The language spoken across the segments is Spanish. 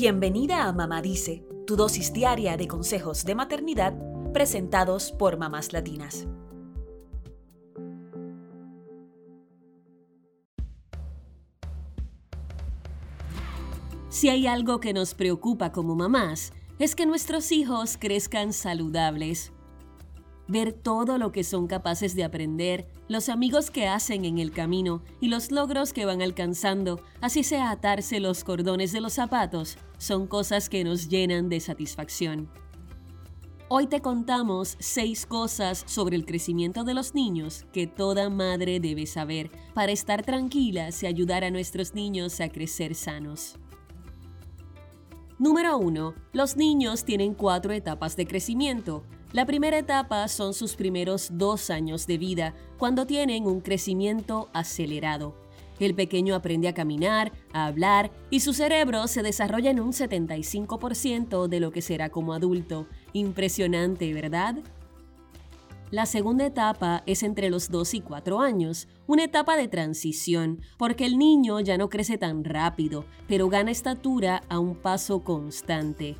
Bienvenida a Mamá Dice, tu dosis diaria de consejos de maternidad presentados por mamás latinas. Si hay algo que nos preocupa como mamás, es que nuestros hijos crezcan saludables. Ver todo lo que son capaces de aprender, los amigos que hacen en el camino y los logros que van alcanzando, así sea atarse los cordones de los zapatos, son cosas que nos llenan de satisfacción. Hoy te contamos seis cosas sobre el crecimiento de los niños que toda madre debe saber para estar tranquilas y ayudar a nuestros niños a crecer sanos. Número 1. Los niños tienen cuatro etapas de crecimiento. La primera etapa son sus primeros dos años de vida, cuando tienen un crecimiento acelerado. El pequeño aprende a caminar, a hablar y su cerebro se desarrolla en un 75% de lo que será como adulto. Impresionante, ¿verdad? La segunda etapa es entre los 2 y 4 años, una etapa de transición, porque el niño ya no crece tan rápido, pero gana estatura a un paso constante.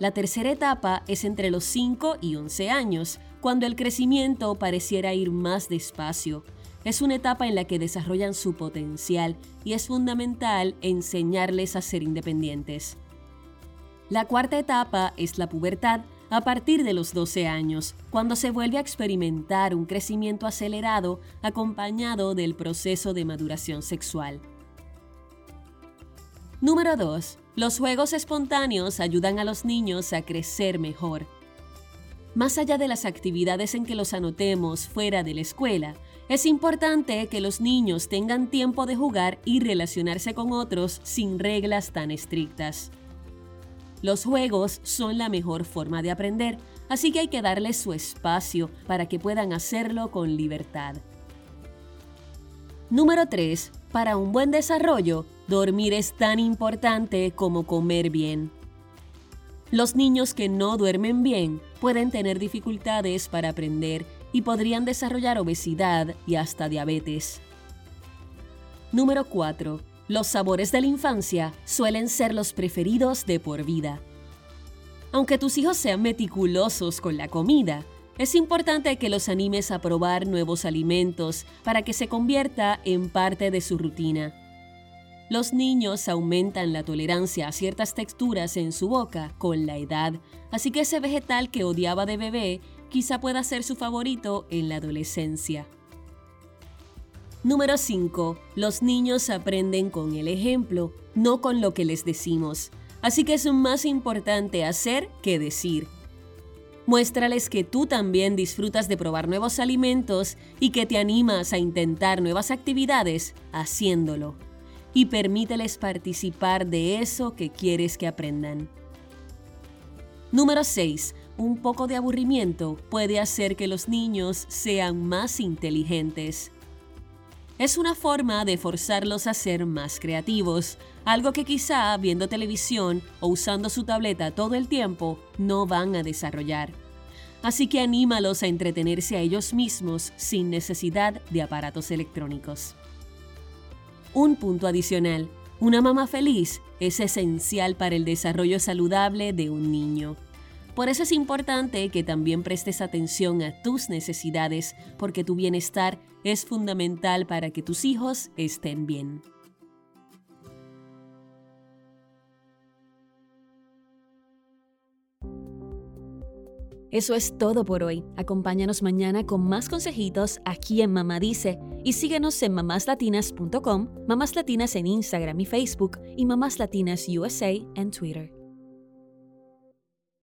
La tercera etapa es entre los 5 y 11 años, cuando el crecimiento pareciera ir más despacio. Es una etapa en la que desarrollan su potencial y es fundamental enseñarles a ser independientes. La cuarta etapa es la pubertad, a partir de los 12 años, cuando se vuelve a experimentar un crecimiento acelerado acompañado del proceso de maduración sexual. Número 2. Los juegos espontáneos ayudan a los niños a crecer mejor. Más allá de las actividades en que los anotemos fuera de la escuela, es importante que los niños tengan tiempo de jugar y relacionarse con otros sin reglas tan estrictas. Los juegos son la mejor forma de aprender, así que hay que darles su espacio para que puedan hacerlo con libertad. Número 3. Para un buen desarrollo, dormir es tan importante como comer bien. Los niños que no duermen bien pueden tener dificultades para aprender y podrían desarrollar obesidad y hasta diabetes. Número 4 los sabores de la infancia suelen ser los preferidos de por vida. Aunque tus hijos sean meticulosos con la comida, es importante que los animes a probar nuevos alimentos para que se convierta en parte de su rutina. Los niños aumentan la tolerancia a ciertas texturas en su boca con la edad, así que ese vegetal que odiaba de bebé quizá pueda ser su favorito en la adolescencia. Número 5. Los niños aprenden con el ejemplo, no con lo que les decimos. Así que es más importante hacer que decir. Muéstrales que tú también disfrutas de probar nuevos alimentos y que te animas a intentar nuevas actividades haciéndolo. Y permíteles participar de eso que quieres que aprendan. Número 6. Un poco de aburrimiento puede hacer que los niños sean más inteligentes. Es una forma de forzarlos a ser más creativos, algo que quizá viendo televisión o usando su tableta todo el tiempo no van a desarrollar. Así que anímalos a entretenerse a ellos mismos sin necesidad de aparatos electrónicos. Un punto adicional, una mamá feliz es esencial para el desarrollo saludable de un niño. Por eso es importante que también prestes atención a tus necesidades, porque tu bienestar es fundamental para que tus hijos estén bien. Eso es todo por hoy. Acompáñanos mañana con más consejitos aquí en Mamá Dice y síguenos en mamáslatinas.com, Mamás Latinas en Instagram y Facebook y Mamás Latinas USA en Twitter.